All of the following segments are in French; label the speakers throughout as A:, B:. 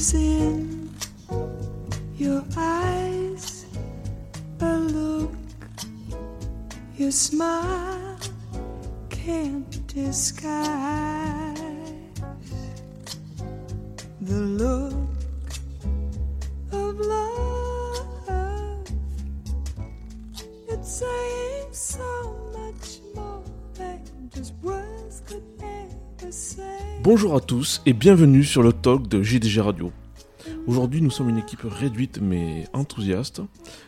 A: in your eyes. A look your smile can't disguise. The look
B: Bonjour à tous et bienvenue sur le talk de JDG Radio. Aujourd'hui, nous sommes une équipe réduite mais enthousiaste.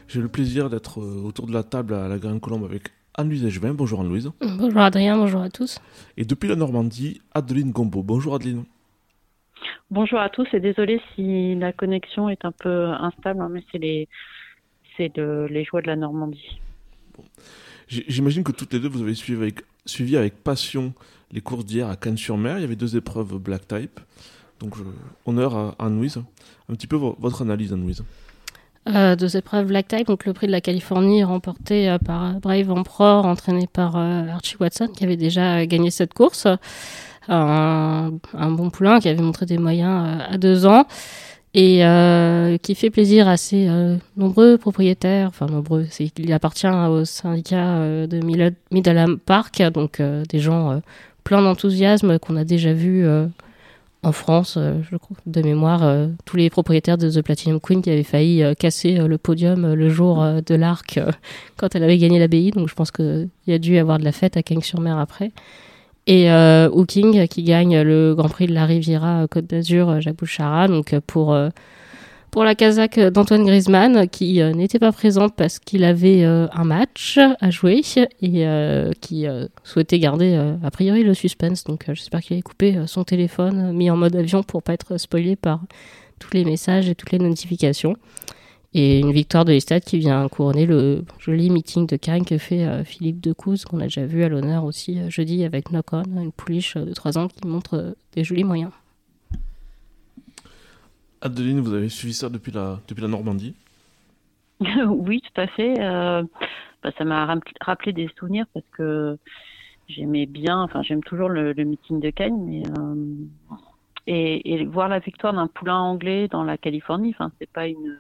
B: J'ai le plaisir d'être euh, autour de la table à la Grande Colombe avec Anne-Louise Echevin. Bonjour Anne-Louise.
C: Bonjour Adrien, bonjour à tous.
B: Et depuis la Normandie, Adeline Gombeau. Bonjour Adeline.
D: Bonjour à tous et désolé si la connexion est un peu instable, hein, mais c'est les, c'est de- les joies de la Normandie.
B: J'imagine que toutes les deux, vous avez suivi avec, suivi avec passion les courses d'hier à Cannes-sur-Mer. Il y avait deux épreuves black type. Donc, honneur à Anne-Louise. Un petit peu vo- votre analyse, Anne-Louise.
C: Euh, deux épreuves Black Type, donc le prix de la Californie remporté euh, par Brave Emperor, entraîné par euh, Archie Watson, qui avait déjà gagné cette course. Un, bon poulain qui avait montré des moyens à deux ans et qui fait plaisir à ses nombreux propriétaires, enfin nombreux, qu'il appartient au syndicat de Middleham Park, donc des gens pleins d'enthousiasme qu'on a déjà vu euh, en France, euh, je crois, de mémoire, euh, tous les propriétaires de The Platinum Queen qui avaient failli casser le podium le jour de l'arc quand elle avait gagné l'abbaye. Donc je pense qu'il y a dû y avoir de la fête à Cagnes-sur-Mer après. Et euh, Hooking qui gagne le Grand Prix de la Riviera Côte d'Azur, Jacques Bouchara, donc pour, pour la Kazakh d'Antoine Griezmann, qui euh, n'était pas présente parce qu'il avait euh, un match à jouer et euh, qui euh, souhaitait garder euh, a priori le suspense. Donc euh, j'espère qu'il avait coupé euh, son téléphone, euh, mis en mode avion pour pas être spoilé par tous les messages et toutes les notifications. Et une victoire de l'Estade qui vient couronner le joli meeting de Cannes que fait euh, Philippe Decouze, qu'on a déjà vu à l'honneur aussi euh, jeudi avec Knock On, une pouliche euh, de 3 ans qui montre euh, des jolis moyens.
B: Adeline, vous avez suivi ça depuis la, depuis la Normandie.
D: oui, tout à fait. Euh, bah, ça m'a rappelé des souvenirs parce que j'aimais bien, enfin j'aime toujours le, meeting de Cannes, mais euh, et, voir la victoire d'un poulain anglais dans la Californie, c'est pas une,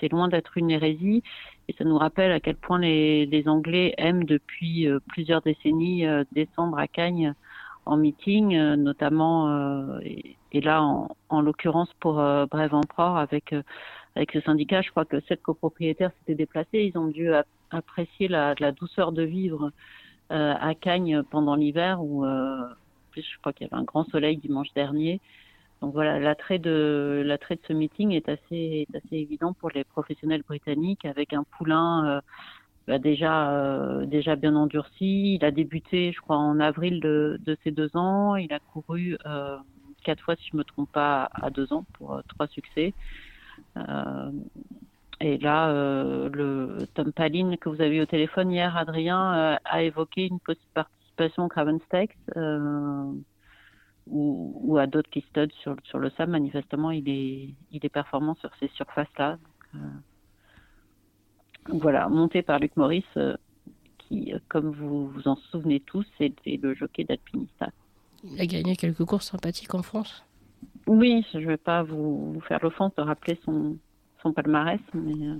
D: c'est- loin d'être une hérésie et ça nous rappelle à quel point les, Anglais aiment depuis euh, plusieurs décennies descendre à Cagnes en meeting, notamment et là en, en l'occurrence pour euh, Brave Emperor avec euh, avec ce syndicat, je crois que sept copropriétaires s'étaient déplacés. Ils ont dû ap- apprécier la, la douceur de vivre euh, à Cagnes pendant l'hiver, où euh, plus, je crois qu'il y avait un grand soleil dimanche dernier. Donc voilà, l'attrait de l'attrait de ce meeting est assez est assez évident pour les professionnels britanniques, avec un poulain euh, bah, déjà euh, déjà bien endurci. Il a débuté, je crois, en avril de, de ses deux ans. Il a couru euh, quatre fois, si je me trompe pas, à deux ans pour euh, trois succès. Euh, et là, euh, le Tom Palin que vous avez eu au téléphone hier, Adrien, a évoqué une possible participation au Craven Stakes ou, à d'autres qui student sur, sur le SAM. Manifestement, il est, il est performant sur ces surfaces-là. Voilà, monté par Luc Maurice, qui, comme vous vous en souvenez tous, était le jockey d'Alpinista.
C: Il a gagné quelques courses sympathiques en France.
D: Oui, je ne vais pas vous, vous faire l'offense de rappeler son, son palmarès, mais, euh,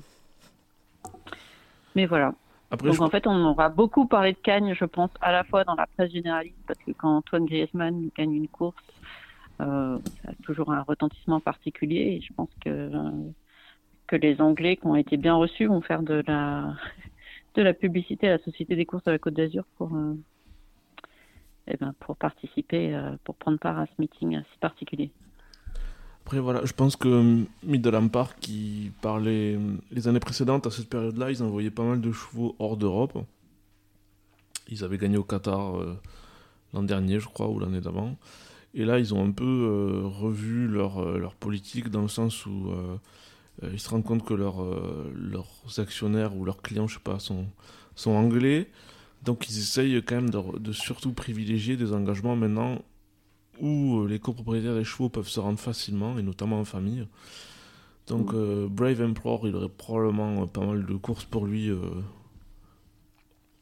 D: mais voilà.
B: Après,
D: Donc
B: je-
D: en fait, on aura beaucoup parlé de Cagnes, je pense, à la fois dans la presse généraliste, parce que quand Antoine Griezmann gagne une course, euh, ça a toujours un retentissement particulier, et je pense que, que les Anglais qui ont été bien reçus vont faire de la, de la publicité à la Société des courses de la Côte d'Azur pour, euh, eh ben, pour participer, euh, pour prendre part à ce meeting si particulier.
B: Après, voilà, je pense que euh, Middleham Park, qui parlait euh, les années précédentes, à cette période-là, ils envoyaient pas mal de chevaux hors d'Europe. Ils avaient gagné au Qatar euh, l'an dernier, je crois, ou l'année d'avant. Et là, ils ont un peu euh, revu leur, leur politique dans le sens où ils se rendent compte que leurs euh, leurs actionnaires ou leurs clients, je sais pas, sont, sont anglais. Donc, ils essayent quand même de, de surtout privilégier des engagements maintenant où euh, les copropriétaires des chevaux peuvent se rendre facilement, et notamment en famille. Donc euh, Brave Emperor, il aurait probablement euh, pas mal de courses pour lui euh,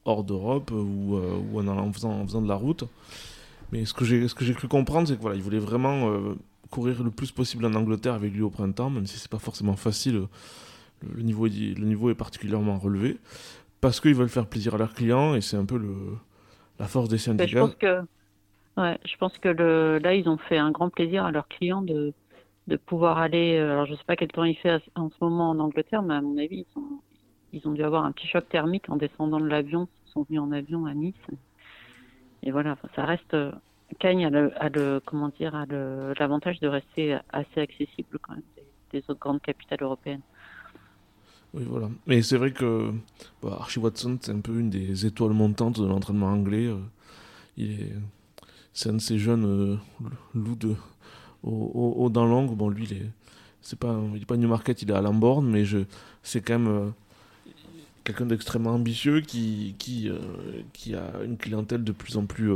B: hors d'Europe ou, euh, ou en, faisant, en faisant de la route. Mais ce que j'ai ce cru comprendre, c'est que voilà, il voulait vraiment courir le plus possible en Angleterre avec lui au printemps, même si c'est pas forcément facile. Le, niveau, le niveau est particulièrement relevé parce qu'ils veulent faire plaisir à leurs clients et c'est un peu le, la force des syndicats.
D: je pense que, ouais, je pense que le, là, ils ont fait un grand plaisir à leurs clients de, de pouvoir aller. Euh, alors, je sais pas quel temps il fait en ce moment en Angleterre, mais à mon avis, ils, sont, ils ont dû avoir un petit choc thermique en descendant de l'avion. Ils sont venus en avion à Nice. Et voilà, ça reste. Cagnes a le, a le comment dire, a l'avantage de rester assez accessible quand même des, autres grandes capitales européennes.
B: Oui, voilà. Mais c'est vrai que bah, Archie Watson, c'est un peu une des étoiles montantes de l'entraînement anglais. Euh, il est, c'est un de ces jeunes euh, loups de, au, au, dans l'angle. Bon, lui, il est, c'est pas, il est pas Newmarket, il est à Lamborn, mais je, c'est quand même euh, quelqu'un d'extrêmement ambitieux qui, qui, qui a une clientèle de plus en plus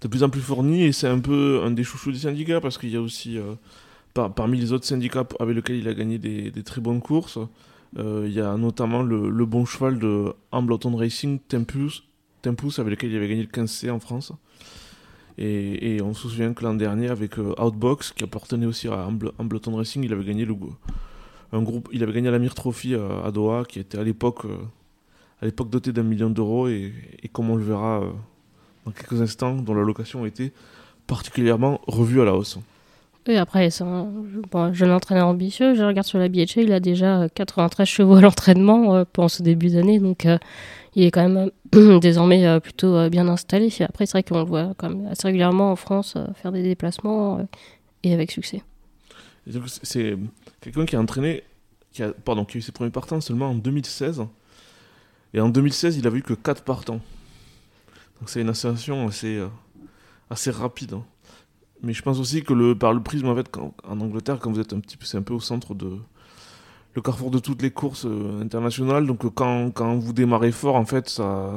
B: de plus en plus fourni et c'est un peu un des chouchous des syndicats parce qu'il y a aussi, parmi les autres syndicats avec lesquels il a gagné des, très bonnes courses, euh, il y a notamment le, bon cheval de Hambleton Racing Tempus, Tempus avec lequel il avait gagné le 15C en France. Et, on se souvient que l'an dernier, avec euh, Outbox, qui appartenait aussi à Hambleton Racing, il avait gagné il avait gagné la Mir Trophy à, Doha, qui était à l'époque, à l'époque doté d'un million d'euros, et, et, comme on le verra dans quelques instants, dont la location a été particulièrement revue à la hausse.
C: Après, c'est un bon, jeune entraîneur ambitieux. Je regarde sur la BHA, il a déjà 93 chevaux à l'entraînement euh, pendant ce début d'année. Donc, euh, il est quand même désormais plutôt euh, bien installé. Après, c'est vrai qu'on le voit quand même assez régulièrement en France faire des déplacements et avec succès.
B: C'est quelqu'un qui a entraîné, pardon, qui a eu ses premiers partants seulement en 2016. Et en 2016, il a vu que 4 partants. Donc c'est une ascension assez, euh, assez rapide. Hein. Mais je pense aussi que par le prisme, en fait, en Angleterre, quand vous êtes un petit peu, c'est un peu au centre de le carrefour de toutes les courses euh, internationales. Donc euh, quand, quand, vous démarrez fort, en fait, ça,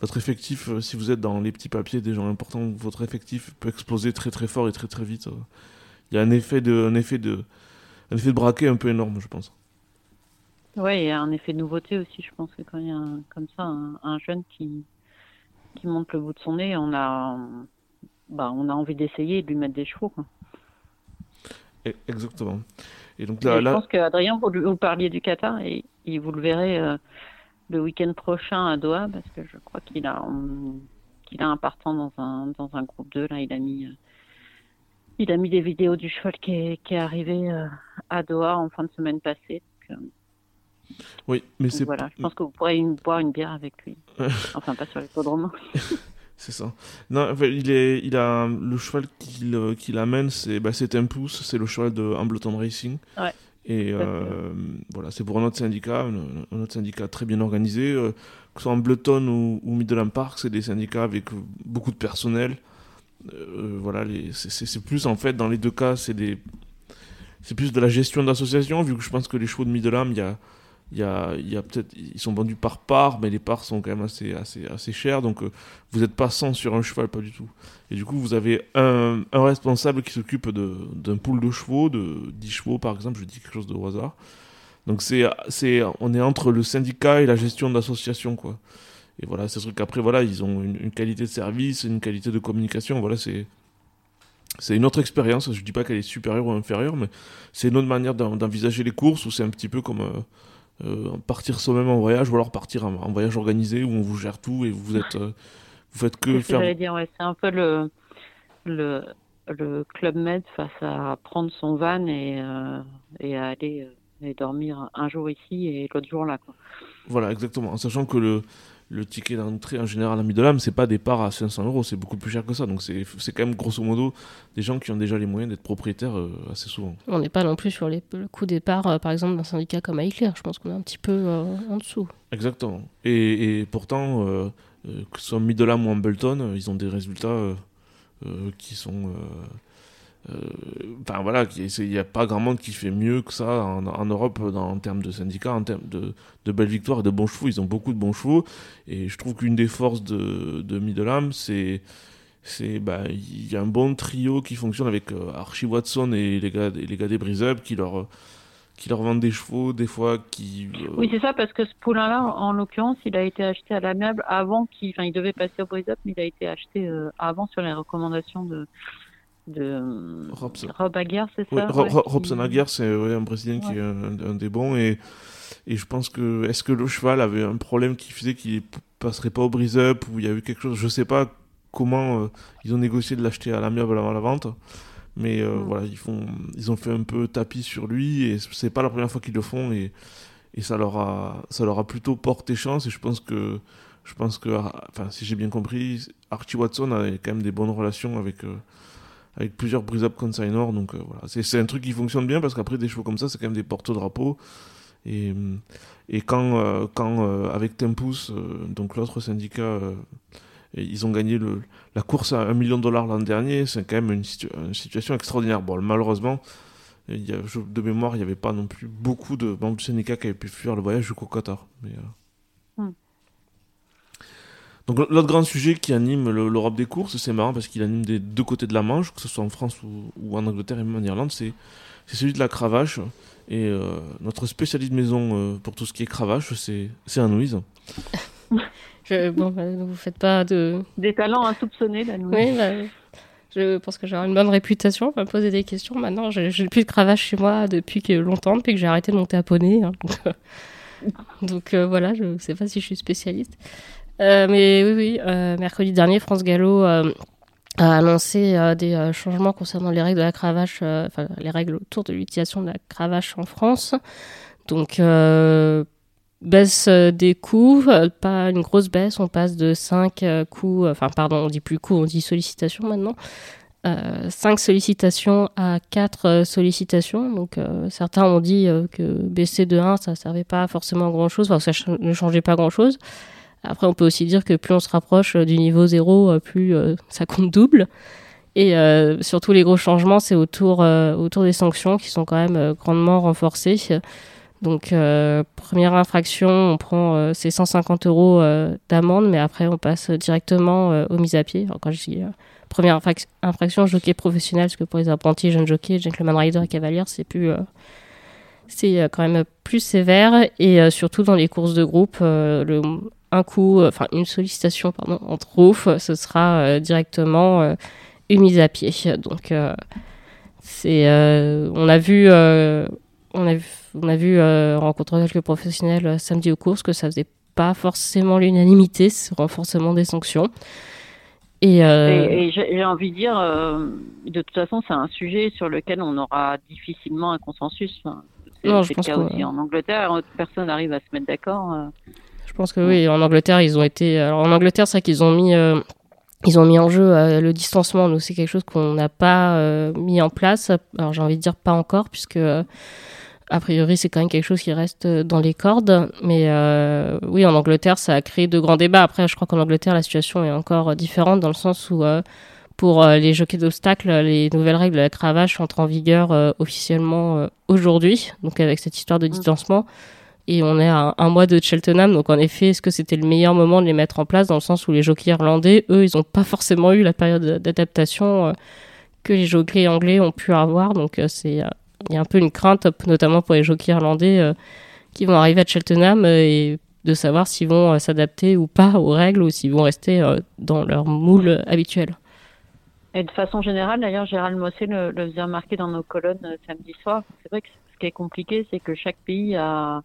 B: votre effectif, si vous êtes dans les petits papiers des gens importants, votre effectif peut exploser très très fort et très très vite. Il y a un effet de, un effet de, un effet de braquet un peu énorme, je pense.
D: Ouais, il y a un effet de nouveauté aussi, je pense que quand il y a comme ça un jeune qui, qui monte le bout de son nez, on a, bah, on a envie d'essayer et de lui mettre des chevaux.
B: Exactement.
D: Et donc là, je pense qu'Adrien, vous, vous, parliez du Qatar et, vous le verrez euh, le week-end prochain à Doha parce que je crois qu'il a, qu'il a un partant dans un, dans un groupe 2. Là, il a mis, euh, il a mis des vidéos du cheval qui est, qui est arrivé euh, à Doha en fin de semaine passée.
B: Oui, mais c'est.
D: Voilà, je pense que vous pourrez boire une bière avec lui. enfin, pas sur les l'hippodrome.
B: c'est ça. Non, il, est, il a le cheval qu'il euh, amène, c'est bah, Tempus, c'est le cheval de Hambleton Racing.
D: Ouais.
B: Et euh, voilà, c'est pour un autre syndicat, un, autre syndicat très bien organisé. Euh, que ce soit Hambleton ou, ou Midland Park, c'est des syndicats avec beaucoup de personnel. voilà, c'est plus en fait, dans les deux cas, c'est des. C'est plus de la gestion d'association, vu que je pense que les chevaux de Midland, il y a il y a, y a peut-être ils sont vendus par part mais les parts sont quand même assez assez assez chères donc euh, vous n'êtes pas 100 sur un cheval pas du tout. Et du coup vous avez un, un responsable qui s'occupe d'un pool de chevaux de 10 chevaux par exemple je dis quelque chose de hasard. Donc c'est c'est on est entre le syndicat et la gestion d'association quoi. Et voilà c'est sûr qu'après voilà ils ont une, qualité de service une qualité de communication voilà c'est c'est une autre expérience, je dis pas qu'elle est supérieure ou inférieure, mais c'est une autre manière d'envisager les courses où c'est un petit peu comme, euh, partir soi-même en voyage ou alors partir en, voyage organisé où on vous gère tout et vous êtes euh, vous faites que faire.
D: c'est un peu le le le club med face à prendre son van et euh, et à aller et dormir un jour ici et l'autre jour là quoi.
B: Voilà exactement en sachant que le le ticket d'entrée en général à Middelham, c'est pas des parts à 500 euros, c'est beaucoup plus cher que ça. Donc c'est quand même grosso modo des gens qui ont déjà les moyens d'être propriétaires euh, assez souvent.
C: On n'est pas non plus sur les, le coût des parts, euh, par exemple, d'un syndicat comme Aiclair. Je pense qu'on est un petit peu euh, en dessous.
B: Exactement. Et, et pourtant, que ce soit Middelham ou Hambleton, ils ont des résultats qui sont enfin voilà, il n'y a pas grand monde qui fait mieux que ça en, Europe en termes de syndicats, en termes de, belles victoires et de bons chevaux. Ils ont beaucoup de bons chevaux. Et je trouve qu'une des forces de, de Middelham, c'est c'est bah y a un bon trio qui fonctionne avec euh, Archie Watson et les gars les gars des Brise Up qui leur qui leur vendent des chevaux des fois qui
D: euh, oui c'est ça parce que ce poulain là en l'occurrence il a été acheté à l'amiable avant qu'il enfin il devait passer au Brise Up mais il a été acheté avant sur les recommandations de de
B: Robson.
D: Rob Aguirre, c'est ça
B: Ro-
D: ouais,
B: Ro-
D: qui-
B: Robson Aguirre, c'est ouais, un Brésilien qui est un, un des bons. Et, et je pense que. Est-ce que le cheval avait un problème qui faisait qu'il passerait pas au brise-up ou il y a eu quelque chose? Je sais pas comment euh, ils ont négocié de l'acheter à l'amiable avant la vente. Mais euh, voilà, ils, font, ils ont fait un peu tapis sur lui et c'est pas la première fois qu'ils le font. Et, et ça, leur a, ça leur a plutôt porté chance. Et je pense que. Je pense que, enfin, si j'ai bien compris, Archie Watson a quand même des bonnes relations avec, euh, avec plusieurs brise-up consignors. Donc euh, voilà, c'est un truc qui fonctionne bien parce qu'après des chevaux comme ça, c'est quand même des porte-drapeaux. Et, quand, euh, quand euh, avec Tempus, donc l'autre syndicat, ils ont gagné la course à 1 million de dollars l'an dernier, c'est quand même une, situ- une situation extraordinaire. Bon, malheureusement, de mémoire, il n'y avait pas non plus beaucoup de membres du syndicat qui avaient pu fuir le voyage jusqu'au Qatar. Donc l'autre grand sujet qui anime le- l'Europe des courses, c'est marrant parce qu'il anime des deux côtés de la Manche, que ce soit en France ou, ou en Angleterre et même en Irlande, c'est c'est celui de la cravache. Et euh, notre spécialiste maison euh, pour tout ce qui est cravache, c'est c'est Anouise.
C: Je, bon, bah, ne vous faites pas de.
D: Des talents insoupçonnés, là, nous.
C: Oui, bah, je pense que j'aurai une bonne réputation. On va me poser des questions. Maintenant, j'ai j'ai plus de cravache chez moi depuis que longtemps, depuis que j'ai arrêté de monter à poney. hein. donc donc, euh, voilà, je ne sais pas si je suis spécialiste. Euh, mais oui, oui, euh, mercredi dernier, France Gallo euh, a annoncé des changements concernant les règles de la cravache, les règles autour de l'utilisation de la cravache en France. Donc, baisse des coûts, pas une grosse baisse, on passe de 5 euh, coûts, euh, enfin pardon, on dit plus coûts, on dit sollicitations maintenant. Euh, 5 sollicitations à 4 sollicitations. Donc certains ont dit que baisser de 1, ça servait pas forcément à grand chose, enfin ça ne changeait pas grand chose. Après, on peut aussi dire que plus on se rapproche euh, du niveau 0, euh, plus euh, ça compte double. Et surtout, les gros changements, c'est autour, autour des sanctions qui sont quand même grandement renforcées. Donc, première infraction, on prend ces 150 euros d'amende, mais après, on passe directement aux mises à pied. Alors, quand je dis première infrac- infraction, jockey professionnel, parce que pour les apprentis, jeunes jockeys, gentleman rider et cavalier, c'est plus. c'est quand même plus sévère et surtout dans les courses de groupe, le, un coup, euh, enfin une sollicitation pardon, en trop, ce sera euh, directement euh, une mise à pied. Donc c'est, on a vu, on a vu, on a vu rencontrer quelques professionnels samedi aux courses que ça faisait pas forcément l'unanimité ce renforcement des sanctions. Et, euh,
D: Et, et j'ai envie de dire, euh, de toute façon, c'est un sujet sur lequel on aura difficilement un consensus. Enfin, c'est le cas aussi en Angleterre. Personne n'arrive à se mettre d'accord. euh.
C: Je pense que oui, en Angleterre, ils ont été. Alors en Angleterre, c'est vrai qu'ils ont mis, euh, ils ont mis en jeu euh, le distancement. Nous, c'est quelque chose qu'on n'a pas euh, mis en place. Alors j'ai envie de dire pas encore, puisque a priori, c'est quand même quelque chose qui reste dans les cordes. Mais euh, oui, en Angleterre, ça a créé de grands débats. Après, je crois qu'en Angleterre, la situation est encore différente dans le sens où euh, pour euh, les jockeys d'obstacles, les nouvelles règles de la cravache entrent en vigueur officiellement aujourd'hui, donc avec cette histoire de distancement. Et on est à un mois de Cheltenham, donc en effet, est-ce que c'était le meilleur moment de les mettre en place dans le sens où les jockeys irlandais, eux, ils n'ont pas forcément eu la période d'adaptation euh, que les jockeys anglais ont pu avoir. Donc euh, c'est, euh, il y a un peu une crainte, notamment pour les jockeys irlandais qui vont arriver à Cheltenham et de savoir s'ils vont s'adapter ou pas aux règles ou s'ils vont rester dans leur moule habituel.
D: Et de façon générale, d'ailleurs, Gérald Mossé le, le faisait remarquer dans nos colonnes samedi soir. C'est vrai que ce qui est compliqué, c'est que chaque pays a,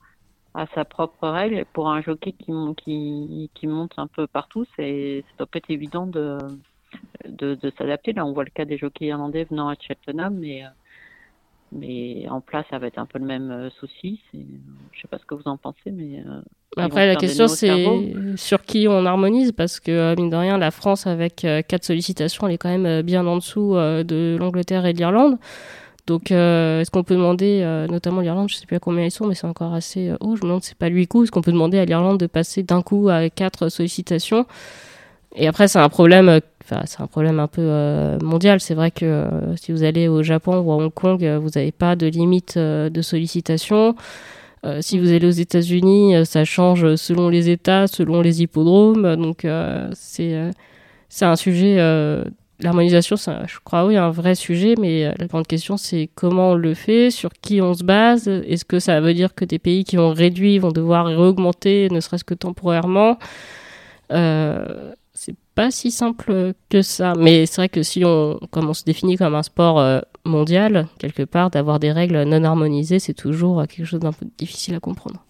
D: a sa propre règle. Pour un jockey qui, mon- qui, qui monte un peu partout, c'est, ça doit pas être évident de, de, de s'adapter. Là, on voit le cas des jockeys irlandais venant à Cheltenham, mais, euh, mais en place, ça va être un peu le même euh, souci. Je sais pas ce que vous en pensez, mais euh,
C: Après, la question, c'est sur qui on harmonise, parce que, mine de rien, la France, avec quatre sollicitations, elle est quand même bien en dessous de l'Angleterre et de l'Irlande. Donc, euh, est-ce qu'on peut demander, euh, notamment l'Irlande, je sais plus à combien ils sont, mais c'est encore assez euh, haut, je me demande c'est pas 8 coups, est-ce qu'on peut demander à l'Irlande de passer d'un coup à quatre sollicitations? Et après, c'est un problème, enfin, c'est un problème un peu mondial. C'est vrai que si vous allez au Japon ou à Hong Kong, vous n'avez pas de limite de sollicitation. Si vous allez aux États-Unis, ça change selon les États, selon les hippodromes. Donc, c'est c'est un sujet. L'harmonisation, je crois, oui, un vrai sujet, mais euh, la grande question, c'est comment on le fait, sur qui on se base. Est-ce que ça veut dire que des pays qui ont réduit vont devoir réaugmenter, ne serait-ce que temporairement? Euh, C'est pas si simple que ça. Mais c'est vrai que si on, comme on se définit comme un sport euh, mondial, quelque part, d'avoir des règles non harmonisées, c'est toujours quelque chose d'un peu difficile à comprendre.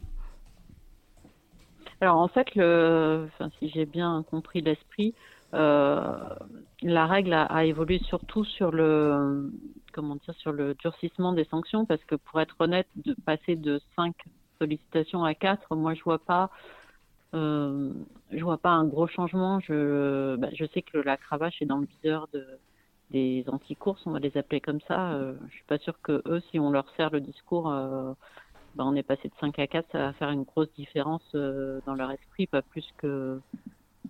D: Alors en fait, le, si j'ai bien compris l'esprit, la règle a, évolué surtout sur le, comment dire, sur le durcissement des sanctions, parce que pour être honnête, de passer de 5 sollicitations à 4, moi je vois pas euh, je vois pas un gros changement. Je, bah, je sais que la cravache est dans le viseur de, des anti-courses, on va les appeler comme ça. Euh, je suis pas sûre que eux, si on leur sert le discours, euh, bah, on est passé de 5 à 4, ça va faire une grosse différence euh, dans leur esprit, pas plus que,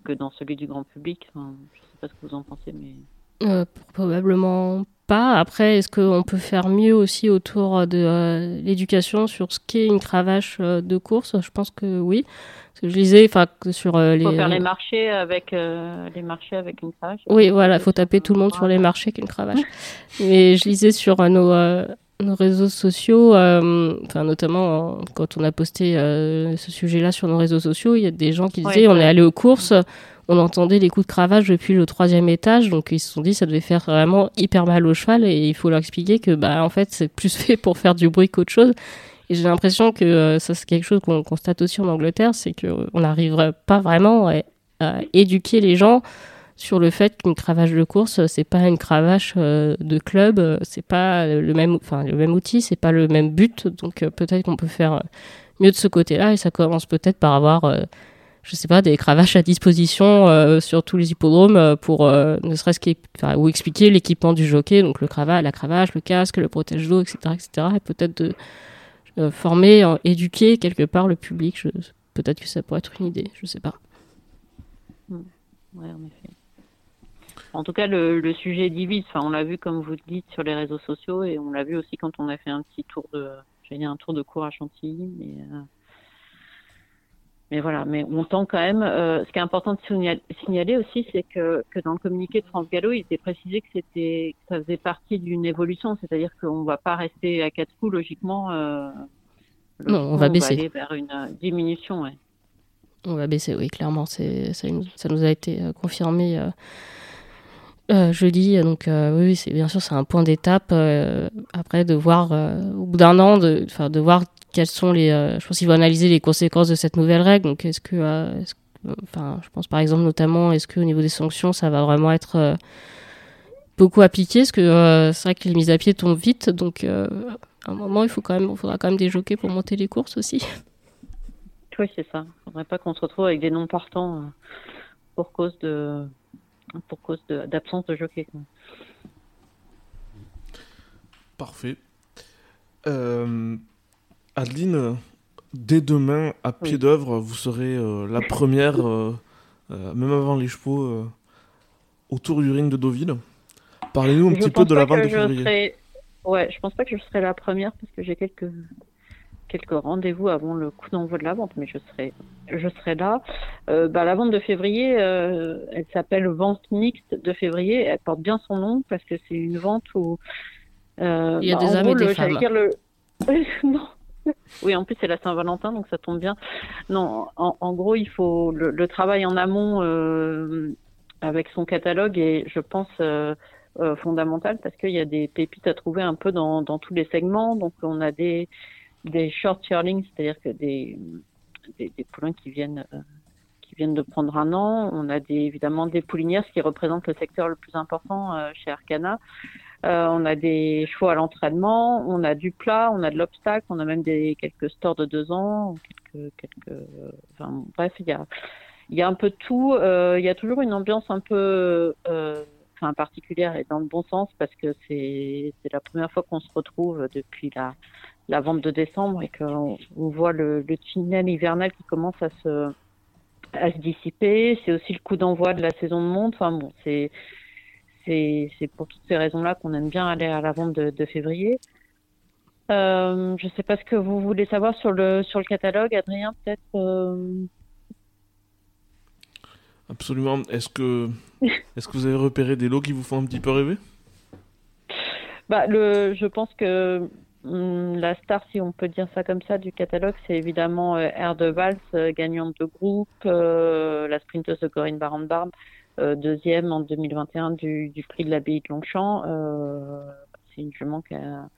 D: que dans celui du grand public. Enfin, je sais pas ce que vous en pensez, mais.
C: Euh, probablement pas. Après, est-ce qu'on peut faire mieux aussi autour de euh, l'éducation sur ce qu'est une cravache euh, de course? Je pense que oui. Parce que je lisais, enfin, sur les.
D: Faut faire les marchés avec les marchés avec une cravache.
C: Oui, voilà, il faut taper tout le monde sur les marchés avec une cravache. Mais je lisais sur nos nos réseaux sociaux, enfin notamment quand on a posté ce sujet-là sur nos réseaux sociaux, il y a des gens qui disaient on est allé aux courses, on entendait les coups de cravache depuis le troisième étage, donc ils se sont dit ça devait faire vraiment hyper mal au cheval et il faut leur expliquer que bah en fait c'est plus fait pour faire du bruit qu'autre chose. Et j'ai l'impression que euh, ça c'est quelque chose qu'on constate aussi en Angleterre, c'est qu'on euh, n'arriverait pas vraiment à, éduquer les gens sur le fait qu'une cravache de course c'est pas une cravache euh, de club, c'est pas le même, enfin le même outil, c'est pas le même but, donc peut-être qu'on peut faire mieux de ce côté-là et ça commence peut-être par avoir je sais pas, des cravaches à disposition euh, sur tous les hippodromes euh, pour euh, ne serait-ce ou expliquer l'équipement du jockey, donc le cravate, la cravache, le casque, le protège d'eau, etc., etc. Et peut-être de former, éduquer quelque part le public. Peut-être que ça pourrait être une idée, je sais pas.
D: Ouais, en effet. En tout cas, le, le sujet divise. Enfin, on l'a vu, comme vous le dites, sur les réseaux sociaux, et on l'a vu aussi quand on a fait un petit tour de, j'ai dit un tour de cours à Chantilly, mais mais voilà, mais on tend quand même. Euh, ce qui est important de signaler, aussi, c'est que, que dans le communiqué de France Gallo, il était précisé que c'était ça faisait partie d'une évolution, c'est-à-dire qu'on ne va pas rester à quatre coups logiquement. Euh,
C: non, on va baisser.
D: On va aller vers une euh, diminution, ouais.
C: On va baisser, oui, clairement. C'est ça, ça, nous a été euh, confirmé. Euh, euh, jeudi, donc oui, c'est bien sûr c'est un point d'étape. après de voir au bout d'un an, de, de voir quelles sont les. Euh, je pense qu'il va analyser les conséquences de cette nouvelle règle. Donc, est-ce que, euh, enfin, je pense par exemple notamment, est-ce qu'au niveau des sanctions, ça va vraiment être euh, beaucoup appliqué? Parce que c'est vrai que les mises à pied tombent vite, donc à un moment, il faut quand même, faudra quand même des jockeys pour monter les courses aussi.
D: Oui, c'est ça. Il faudrait pas qu'on se retrouve avec des non partants pour cause de, pour cause d'absence de, de jockey.
B: Parfait. Euh, Adeline, dès demain, à pied d'œuvre, vous serez euh, la première, euh, même avant les chevaux, autour du ring de Deauville. Parlez-nous un petit peu de la vente de février.
D: Serai... Ouais, je pense pas que je serai la première parce que j'ai quelques quelques rendez-vous avant le coup d'envoi de la vente, mais je serai je serai là. bah, la vente de février, elle s'appelle vente mixte de février. Elle porte bien son nom parce que c'est une vente où
C: il y a bah, des hommes et des femmes.
D: Le... non, oui, en plus c'est la Saint-Valentin, donc ça tombe bien. Non, en, gros, il faut le, travail en amont euh, avec son catalogue et je pense euh, euh, fondamental parce qu'il y a des pépites à trouver un peu dans, tous les segments. Donc on a des des short yearlings, c'est-à-dire que des, des, poulains qui viennent qui viennent de prendre un an. On a des, évidemment des poulinières, ce qui représente le secteur le plus important chez Arcana. Euh, on a des chevaux à l'entraînement, on a du plat, on a de l'obstacle, on a même des quelques stores de deux ans, quelques, quelques, enfin, bref, il y a, y a un peu tout. Euh, il y a toujours une ambiance un peu, euh, enfin, particulière et dans le bon sens parce que c'est la première fois qu'on se retrouve depuis la, la vente de décembre et qu'on on voit le, le tunnel hivernal qui commence à se, à se dissiper. C'est aussi le coup d'envoi de la saison de monde. Enfin bon, c'est c'est pour toutes ces raisons-là qu'on aime bien aller à la vente de, février. Euh, je ne sais pas ce que vous voulez savoir sur le, sur le catalogue, Adrien, peut-être euh?
B: Absolument. Est-ce que, est que vous avez repéré des lots qui vous font un petit peu rêver?
D: Bah, le, Je pense que la star, si on peut dire ça comme ça, du catalogue, c'est évidemment euh, Air de Valls, gagnante de groupe, la sprinteuse de Corinne Baran-Barbe, deuxième en 2021 du, du prix de l'abbaye de Longchamp. c'est une jument qui a,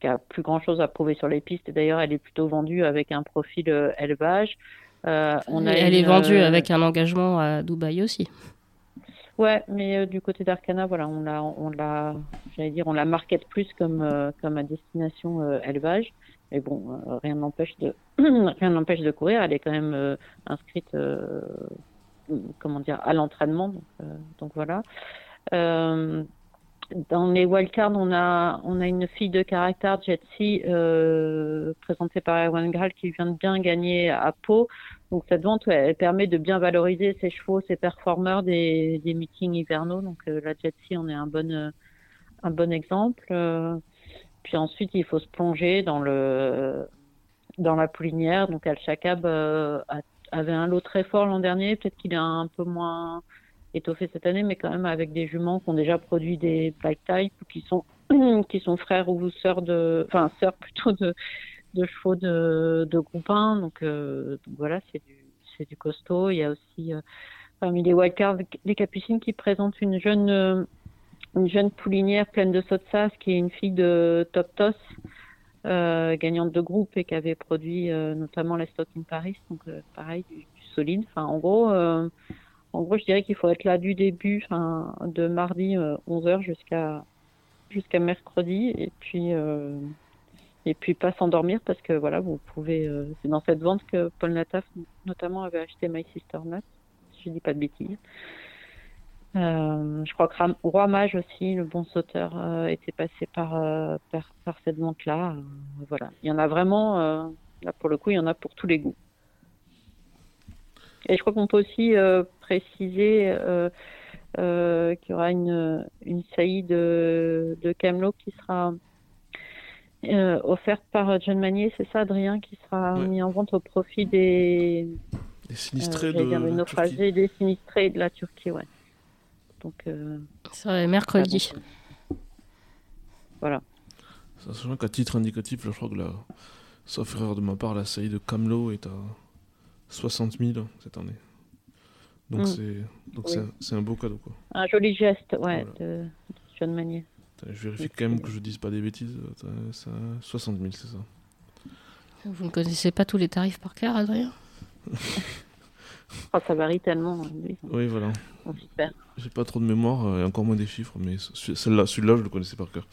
D: qui a plus grand chose à prouver sur les pistes. D'ailleurs, elle est plutôt vendue avec un profil élevage.
C: on a elle est vendue avec un engagement à Dubaï aussi.
D: Ouais, mais euh, du côté d'Arcana, voilà, on l'a, on l'a, j'allais dire, on la market plus comme euh, comme à destination euh, élevage. Mais bon, rien n'empêche de rien n'empêche de courir. Elle est quand même inscrite, comment dire, à l'entraînement. Donc, donc voilà. dans les wildcards, on a on a une fille de caractère Jetsi présentée par Erwan Graal qui vient de bien gagner à Pau. Donc cette vente, elle permet de bien valoriser ses chevaux, ses performeurs des, meetings hivernaux. Donc euh, la Jetsi en est un bon, euh, un bon exemple. Euh, puis ensuite, il faut se plonger dans le dans la poulinière. Donc Al Shakab avait un lot très fort l'an dernier. Peut-être qu'il est un peu moins étoffé cette année, mais quand même avec des juments qui ont déjà produit des black type, qui sont qui sont frères ou sœurs de, enfin sœurs plutôt de de chevaux de, de groupe 1. Donc, euh, donc voilà, c'est du, c'est du costaud. Il y a aussi euh, parmi les wildcards les capucines qui présentent une jeune, euh, une jeune poulinière pleine de sotsas qui est une fille de Top Toss. gagnante de groupe et qui avait produit notamment la Stock in Paris, donc pareil, du, solide. Enfin, en gros, en gros, je dirais qu'il faut être là du début, enfin, de mardi 11h jusqu'à jusqu'à mercredi, et puis et puis pas s'endormir parce que voilà, vous pouvez. Euh, c'est dans cette vente que Paul Nataf notamment avait acheté My Sister Nut, si je dis pas de bêtises. Euh, je crois que Roi Mage aussi, le bon sauteur, euh, était passé par, par, cette vente-là. voilà, il y en a vraiment. là pour le coup, il y en a pour tous les goûts. Et je crois qu'on peut aussi préciser qu'il y aura une, une saillie de, de Camelot qui sera euh, offerte par euh, John Manier, c'est ça, Adrien, qui sera mis en vente au profit des,
B: des sinistrés euh, de
D: naufragés, des sinistrés de la Turquie, ouais. Donc, euh...
C: ça mercredi.
D: Voilà.
B: Sachant qu'à titre indicatif, je crois que la, sauf erreur de ma part, la saillie de Camelot est à 60 000 cette année. Donc mm. c'est donc c'est un, beau cadeau quoi.
D: Un joli geste, ouais, de John Manier.
B: Je vérifie quand même que je dise pas des bêtises. Ça, 60 000, c'est ça.
C: Vous ne connaissez pas tous les tarifs par cœur, Adrien?
D: Oh, Ça varie tellement.
B: Oui, voilà. J'ai pas trop de mémoire euh, et encore moins des chiffres, mais celui-là, celui-là je le connaissais par cœur.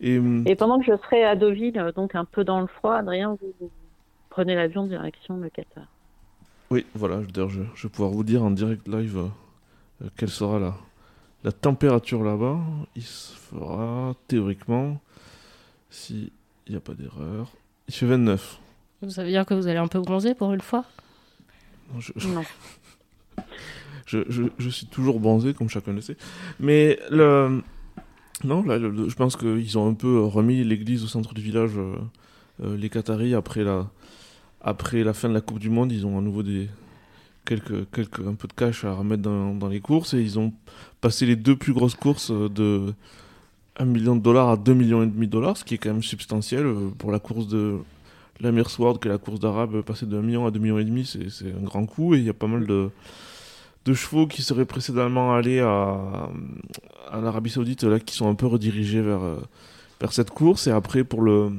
D: Et, hum, et, pendant que je serai à Deauville, euh, donc un peu dans le froid, Adrien, vous, prenez l'avion direction le Qatar.
B: Oui, voilà, je, je, je, vais pouvoir vous dire en direct live euh, quelle sera la, la température là-bas, il se fera théoriquement, s'il n'y a pas d'erreur, il fait 29.
C: Ça veut dire que vous allez un peu bronzer pour une fois?
B: Non. Je, je, suis toujours bronzé, comme chacun le sait. Mais le... Non, là, je pense qu'ils ont un peu remis l'église au centre du village, euh, euh, les Qataris, après la, après la fin de la Coupe du Monde. Ils ont à nouveau des, quelques, quelques, un peu de cash à remettre dans, dans, les courses et ils ont passé les deux plus grosses courses de 1 million de dollars à 2 millions et demi de dollars, ce qui est quand même substantiel euh, pour la course de l'Amir Sword, qui est la course d'arabe, passer de 1 million à 2 millions et demi, c'est un grand coup. Et il y a pas mal de, de chevaux qui seraient précédemment allés à, à l'Arabie Saoudite là qui sont un peu redirigés vers, euh, vers cette course. Et après pour le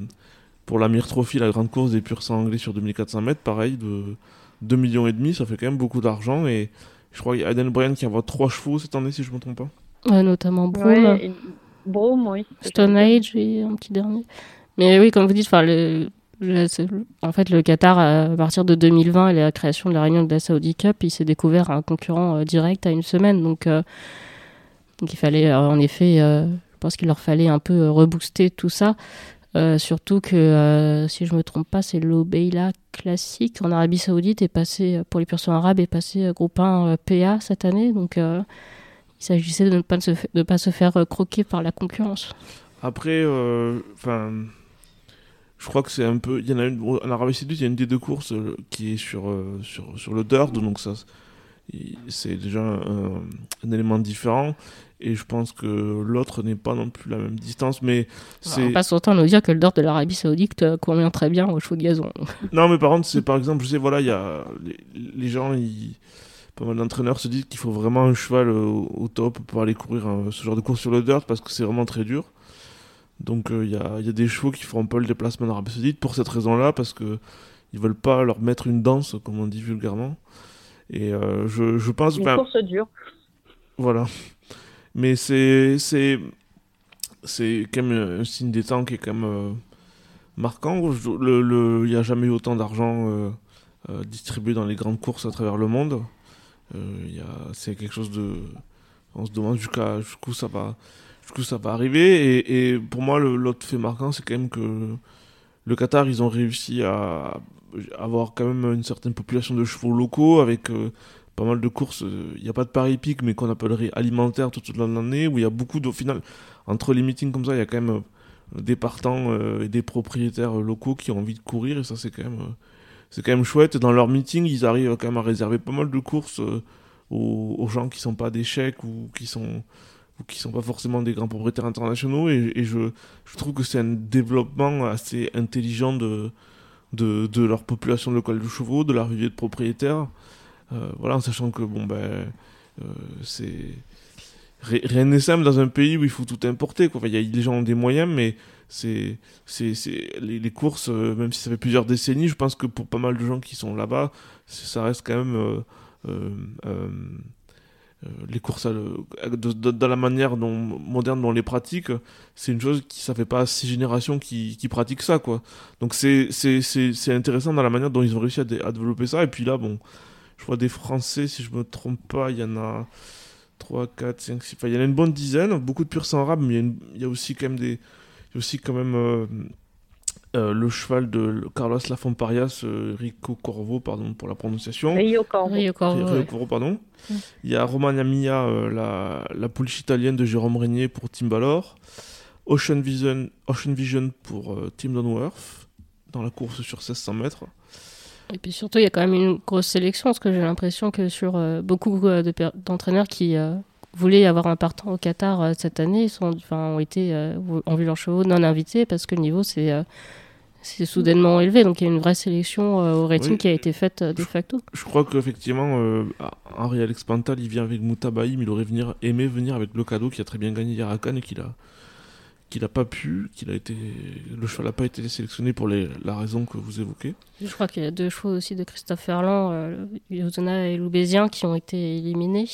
B: pour l'Amir Trophy, la grande course des purs sang anglais sur 2400 mètres, pareil, de 2 millions et demi, ça fait quand même beaucoup d'argent. Et je crois qu'il y a Aden Bryan qui envoie 3 chevaux cette année, si je ne me trompe pas.
C: Ouais, notamment Broome.
D: Broome, oui.
C: Stone Age et un petit dernier. Mais oui, comme vous dites, le, en fait, le Qatar, à partir de 2020 et la création de la réunion de la Saudi Cup, il s'est découvert un concurrent euh, direct à une semaine. Donc, euh, donc il fallait, euh, en effet, je pense qu'il leur fallait un peu rebooster tout ça. Euh, surtout que, euh, si je me trompe pas, c'est l'Obeila classique en Arabie Saoudite est passé, pour les personnes arabes, est passé euh, groupe 1 PA cette année. Donc, il s'agissait de ne pas se, de pas se faire croquer par la concurrence.
B: Après, enfin. je crois que c'est un peu. Il y en a une, en Arabie Saoudite, il y a une des deux courses qui est sur, sur, sur le dirt, donc ça, c'est déjà un, élément différent et je pense que l'autre n'est pas non plus la même distance mais c'est
C: pas passe autant nous dire que le dort de l'Arabie Saoudite euh, convient très bien au chevaux de gazon
B: non mais par contre c'est par exemple je sais voilà il y a les, gens ils pas mal d'entraîneurs se disent qu'il faut vraiment un cheval au, top pour aller courir ce genre de course sur le dirt parce que c'est vraiment très dur. Donc il y, a, y, a, des chevaux qui font un peu le déplacement en Arabie Saoudite pour cette raison-là parce que ils veulent pas leur mettre une danse comme on dit vulgairement. Et je, je pense.
D: Une course dure.
B: Voilà. Mais c'est c'est c'est quand même un signe des temps qui est quand même marquant. Il n'y a jamais eu autant d'argent euh, euh, distribué dans les grandes courses à travers le monde. Euh, c'est quelque chose de. On se demande jusqu'où ça va, jusqu'où ça va arriver. Et, et pour moi, l'autre fait marquant, c'est quand même que le Qatar, ils ont réussi à avoir quand même une certaine population de chevaux locaux avec pas mal de courses. Il n'y a pas de paris épique, mais qu'on appellerait alimentaire tout au long de l'année, où il y a beaucoup de. final, entre les meetings comme ça, il y a quand même des partants euh, et des propriétaires locaux qui ont envie de courir et ça c'est quand même euh, c'est quand même chouette dans leur meeting ils arrivent quand même à réserver pas mal de courses euh, aux, gens qui sont pas des chèques ou qui sont ou qui sont pas forcément des grands propriétaires internationaux et, je, je, trouve que c'est un développement assez intelligent de, de, de leur population locale de chevaux de leur vivier de propriétaires voilà en sachant que bon ben c'est rien n'est simple dans un pays où il faut tout importer. Quoi. il y a, les gens ont des moyens, mais c'est, c'est, c'est les, courses, euh, même si ça fait plusieurs décennies, je pense que pour pas mal de gens qui sont là-bas, ça reste quand même euh, euh, les courses dans la manière dont, moderne dont on les pratique. C'est une chose qui ça fait pas six générations qui, qui pratiquent ça, quoi. Donc c'est intéressant dans la manière dont ils ont réussi à, à développer ça. Et puis là, bon, je vois des Français, si je me trompe pas, il y en a 3, 4, 5, 6. Enfin, il y en a une bonne dizaine, beaucoup de pur sang arabe, mais il y, a aussi quand même des. Il y a aussi quand même euh, euh, le cheval de Carlos Lafomparias, euh, Rico Corvo, pardon pour la prononciation.
D: Rio Corvo.
C: Rio Corvo,
B: Corvo pardon. Il y a Romagna Mia, la, la pouliche italienne de Jérôme Régnier pour Tim Ballor. Ocean Vision, Ocean Vision pour Tim Donworth, dans la course sur 1600 mètres.
C: Et puis surtout, il y a quand même une grosse sélection, parce que j'ai l'impression que sur euh, beaucoup euh, d'entraîneurs qui euh, voulaient avoir un partant au Qatar cette année, sont, ont, été, ont vu leurs chevaux non invités, parce que le niveau, c'est c'est soudainement élevé. Donc il y a une vraie sélection au rating qui a été faite de facto.
B: Je, crois qu'effectivement, Henri Alex Pantal, il vient avec Moutabaïm, il aurait venir, aimé venir avec le cadeau qui a très bien gagné hier à Cannes et qu'il a, qu'il n'a pas pu, qu'il a été, le cheval n'a pas été sélectionné pour les, la raison que vous évoquez.
C: Je crois qu'il y a deux chevaux aussi de Christophe Ferland, euh, et Loubésien, qui ont été éliminés.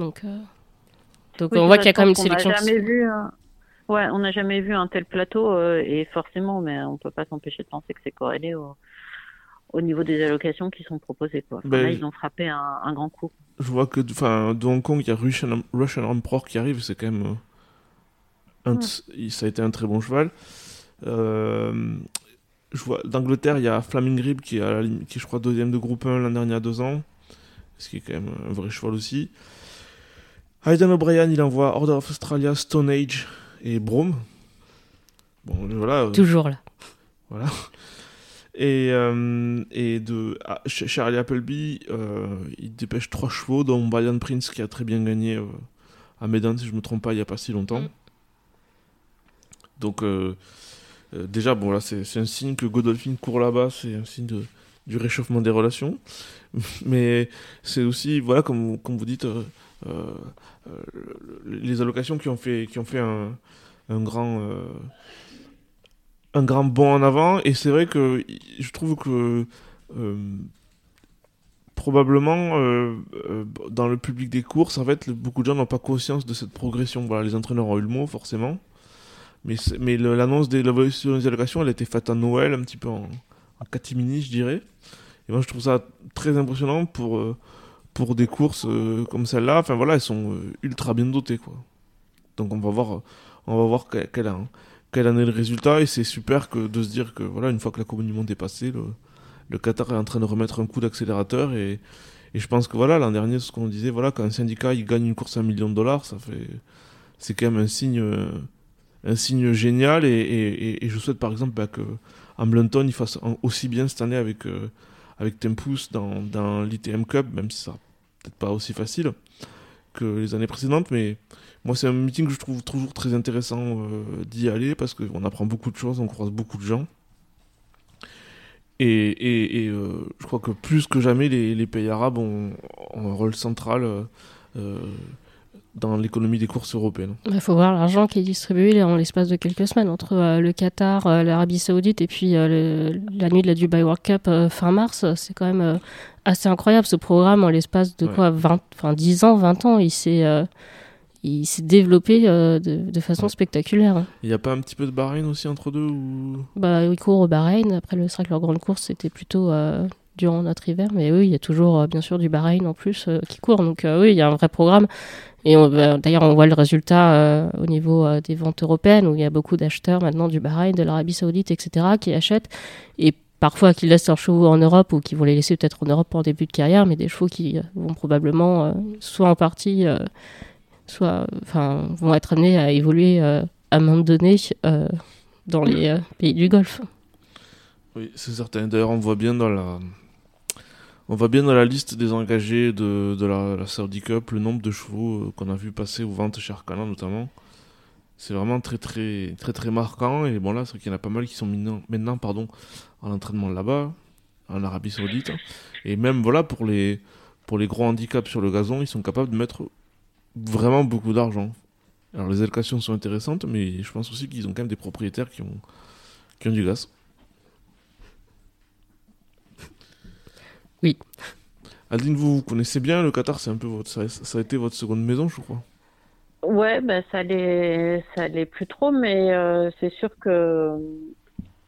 C: Donc, euh, donc on voit qu'il y a quand même une sélection.
D: Jamais vu, Ouais, on n'a jamais vu un tel plateau euh, et forcément, mais on peut pas s'empêcher de penser que c'est corrélé au, au, niveau des allocations qui sont proposées. Quoi. là, ben, ils ont frappé un, un, grand coup.
B: Je vois que, de Hong Kong, il y a Russian, Russian Emperor qui arrive, c'est quand même ça a été un très bon cheval. Euh, je vois d'Angleterre, il y a Flaming Rib qui est, qui je crois deuxième de groupe 1 l'an dernier à deux ans, ce qui est quand même un vrai cheval aussi. Aidan O'Brien, il envoie Order of Australia, Stone Age et Brome. Bon, voilà.
C: Euh, Toujours là.
B: Voilà. Et, euh, et de ah, Charlie Appleby, il dépêche trois chevaux, dont Brian Prince qui a très bien gagné à Medan, si je me trompe pas, il n'y a pas si longtemps. Donc, euh, euh, déjà, bon, là, c'est un signe que Godolphin court là-bas, c'est un signe du réchauffement des relations. Mais c'est aussi, voilà, comme, vous dites, euh, les allocations qui ont fait, qui ont fait un, un grand un grand bond en avant. Et c'est vrai que je trouve que probablement dans le public des courses en fait beaucoup de gens n'ont pas conscience de cette progression. Voilà les entraîneurs ont eu le mot forcément mais, mais l'annonce des, des allocations, elle a été faite à Noël, un petit peu en, en catimini, je dirais. Et moi, je trouve ça très impressionnant pour, euh, pour des courses euh, comme celle-là. Enfin, voilà, elles sont euh, ultra bien dotées, quoi. Donc, on va voir, on va voir quel, quel, quel en est le résultat. Et c'est super que, de se dire que, voilà, une fois que la Coupe du Monde est passée, le, le Qatar est en train de remettre un coup d'accélérateur. Et, et je pense que, voilà, l'an dernier, ce qu'on disait, voilà, quand un syndicat il gagne une course à un million de dollars, ça fait. C'est quand même un signe un signe génial et, je souhaite par exemple bah, que Hamilton il fasse aussi bien cette année avec, euh, avec Tempus dans, dans l'ITM Cup, même si ça peut-être pas aussi facile que les années précédentes, mais moi c'est un meeting que je trouve toujours très intéressant euh, d'y aller parce qu'on apprend beaucoup de choses, on croise beaucoup de gens. Et, euh, je crois que plus que jamais, les, pays arabes ont, un rôle central dans l'économie des courses européennes.
C: Il faut voir l'argent qui est distribué en l'espace de quelques semaines entre euh, le Qatar, euh, l'Arabie Saoudite et puis euh, le, la nuit de la Dubai World Cup fin mars. C'est quand même assez incroyable ce programme en l'espace de ouais. quoi 20, enfin 10 ans, 20 ans. Il s'est il s'est développé euh, de, de, façon ouais. spectaculaire.
B: Il n'y a pas un petit peu de Bahreïn aussi entre deux ou...
C: bah, Ils courent au Bahreïn. Après, le vrai que leur grande course, c'était plutôt euh, durant notre hiver. Mais oui, il y a toujours, euh, bien sûr, du Bahreïn en plus euh, qui court. Donc oui, il y a un vrai programme. Et d'ailleurs, on voit le résultat au niveau des ventes européennes, où il y a beaucoup d'acheteurs maintenant du Bahreïn, de l'Arabie Saoudite, etc., qui achètent. Et parfois qui laissent leurs chevaux en Europe ou qui vont les laisser peut-être en Europe le début de carrière, mais des chevaux qui vont probablement, soit en partie soit, enfin, vont être amenés à évoluer euh, à un moment donné euh, dans les euh, pays du Golfe.
B: Oui, c'est certain. D'ailleurs, on voit bien dans la, on voit bien dans la liste des engagés de, la, Saudi Cup le nombre de chevaux qu'on a vu passer aux ventes chez Arcana notamment. C'est vraiment très très très très marquant et bon là c'est qu'il y en a pas mal qui sont maintenant, maintenant pardon en entraînement là-bas en Arabie Saoudite et même voilà pour les pour les gros handicaps sur le gazon ils sont capables de mettre vraiment beaucoup d'argent. Alors les allocations sont intéressantes, mais je pense aussi qu'ils ont quand même des propriétaires qui ont, qui ont du gaz.
C: Oui.
B: Adeline, vous, vous connaissez bien le Qatar, c'est un peu votre, ça, ça, a été votre seconde maison, je crois.
D: Ouais, bah, ça l'est, ça l'est plus trop, mais euh, c'est sûr que,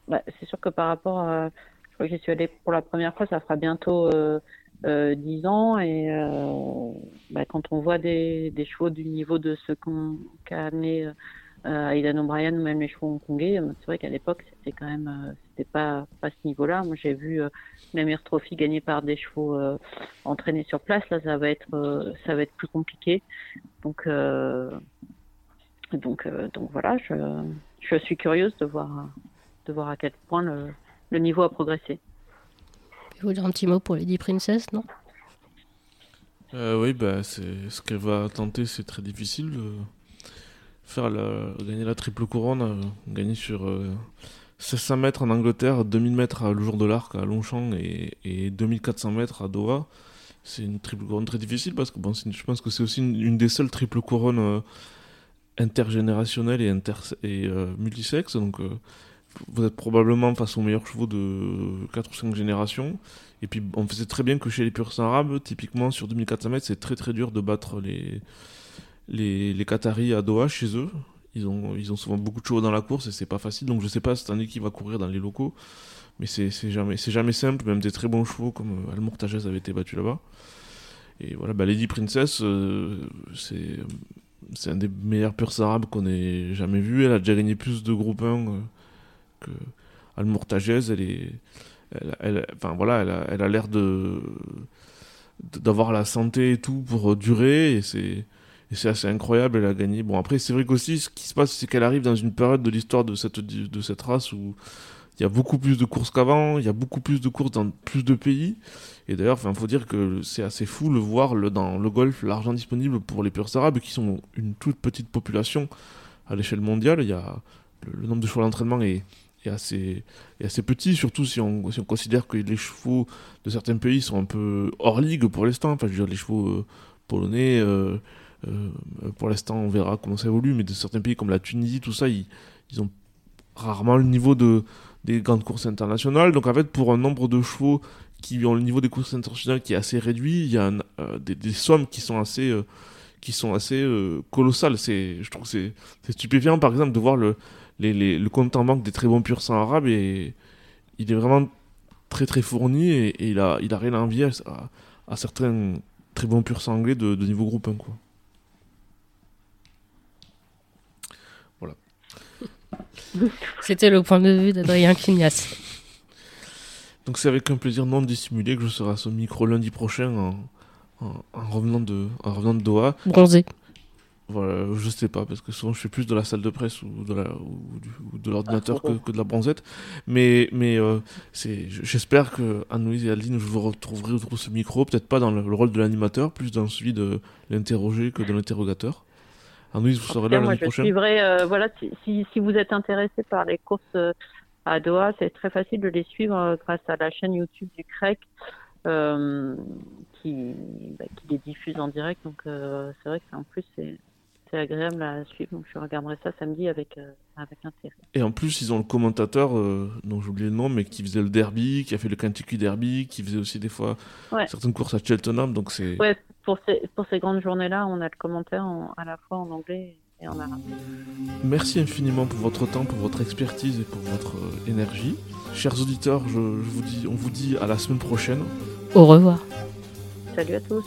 D: bah, c'est sûr que par rapport à, je crois que j'y suis allée pour la première fois, ça fera bientôt euh, euh, 10 ans et euh, bah, quand on voit des, des, chevaux du niveau de ce qu'on qu'a amené euh, Aidan O'Brien ou même les chevaux hongkongais, euh, c'est vrai qu'à l'époque c'était quand même euh, c'était pas pas ce niveau-là. Moi j'ai vu euh, l'Amir Trophy gagné par des chevaux entraînés sur place. Là ça va être ça va être plus compliqué. Donc donc donc voilà, je je suis curieuse de voir de voir à quel point le, le niveau a progressé.
C: Je vous dire un petit mot pour Lady Princess, non?
B: Euh, Oui, bah, c'est ce qu'elle va tenter, c'est très difficile. Faire gagner la triple couronne, euh, gagner sur euh, 1600 mètres en Angleterre, 2000 mètres à le jour de l'Arc à Longchamp et, et 2400 mètres à Doha. C'est une triple couronne très difficile parce que bon, je pense que c'est aussi une, des seules triples couronnes euh, intergénérationnelles et, inter et euh, multisexes. Donc vous êtes probablement face aux meilleurs chevaux de 4 ou 5 générations. Et puis, on faisait très bien que chez les purs arabes, typiquement sur 2400 mètres, c'est très très dur de battre les, les, les Qataris à Doha chez eux. Ils ont, ils ont souvent beaucoup de chevaux dans la course et c'est pas facile. Donc, je sais pas cette année qui va courir dans les locaux. Mais c'est jamais, jamais simple. Même des très bons chevaux comme Al Mortages avait été battu là-bas. Et voilà, bah, Lady Princess, euh, c'est. Un des meilleurs purs arabes qu'on ait jamais vu. Elle a déjà gagné plus de groupe 1 euh, que Almourtagez, elle est, elle, elle, enfin voilà, elle a, elle a l'air de d'avoir la santé et tout pour durer et c'est et c'est assez incroyable. Elle a gagné. Bon après c'est vrai qu'aussi ce qui se passe c'est qu'elle arrive dans une période de l'histoire de cette de cette race où il y a beaucoup plus de courses qu'avant, il y a beaucoup plus de courses dans plus de pays. Et d'ailleurs, il faut dire que c'est assez fou le voir le, dans le golf, l'argent disponible pour les purs arabes qui sont une toute petite population à l'échelle mondiale. Y a le, nombre de chevaux d'entraînement est, est assez, est assez petit, surtout si on, si on considère que les chevaux de certains pays sont un peu hors ligue pour l'instant. Enfin, je veux dire, les chevaux euh, polonais, euh, pour l'instant, on verra comment ça évolue, mais de certains pays comme la Tunisie, tout ça, ils, ils ont rarement le niveau de, des grandes courses internationales. Donc, en fait, pour un nombre de chevaux qui ont le niveau des courses internationales qui est assez réduit, il y a euh, des, sommes qui sont assez euh, qui sont assez euh, colossales. Je trouve que c'est, stupéfiant, par exemple, de voir le, les, le compte en banque des très bons pur sang arabes et il est vraiment très très fourni et, il a il a rien à envier à, certains très bons pur sang anglais de, de, niveau groupe 1 quoi.
C: C'était le point de vue d'Adrien Quignas.
B: Donc c'est avec un plaisir non dissimulé que je serai à ce micro lundi prochain en, en, en revenant de en revenant de Doha.
C: Bronzé.
B: Voilà, je sais pas, parce que souvent je fais plus de la salle de presse ou de la ou, du, ou de l'ordinateur ah, que, que, de la bronzette. Mais mais euh, c'est j'espère que Anne-Louise et Adeline, je vous retrouverai autour de ce micro, peut-être pas dans le, le rôle de l'animateur, plus dans celui de l'interroger que de l'interrogateur. Anne-Louise, vous serez là l'année prochaine.
D: Suivrai, euh, voilà, si, si, si, vous êtes intéressé par les courses euh, à Doha. C'est très facile de les suivre grâce à la chaîne YouTube du CREC. qui, bah, qui les diffuse en direct. Donc c'est vrai que en plus c'est agréable à suivre. Donc je regarderai ça samedi avec, euh, avec intérêt.
B: Et en plus, ils ont le commentateur, euh, dont j'ai oublié le nom, mais qui faisait le derby, qui a fait le Kentucky Derby, qui faisait aussi des fois certaines courses à Cheltenham. Donc c'est.
D: Ouais, pour ces, pour ces grandes journées-là, on a le commentaire à la fois en anglais et en arabe.
B: Merci infiniment pour votre temps, pour votre expertise et pour votre euh, énergie. Chers auditeurs, je, je vous dis, on vous dit à la semaine prochaine.
C: Au revoir.
D: Salut à tous.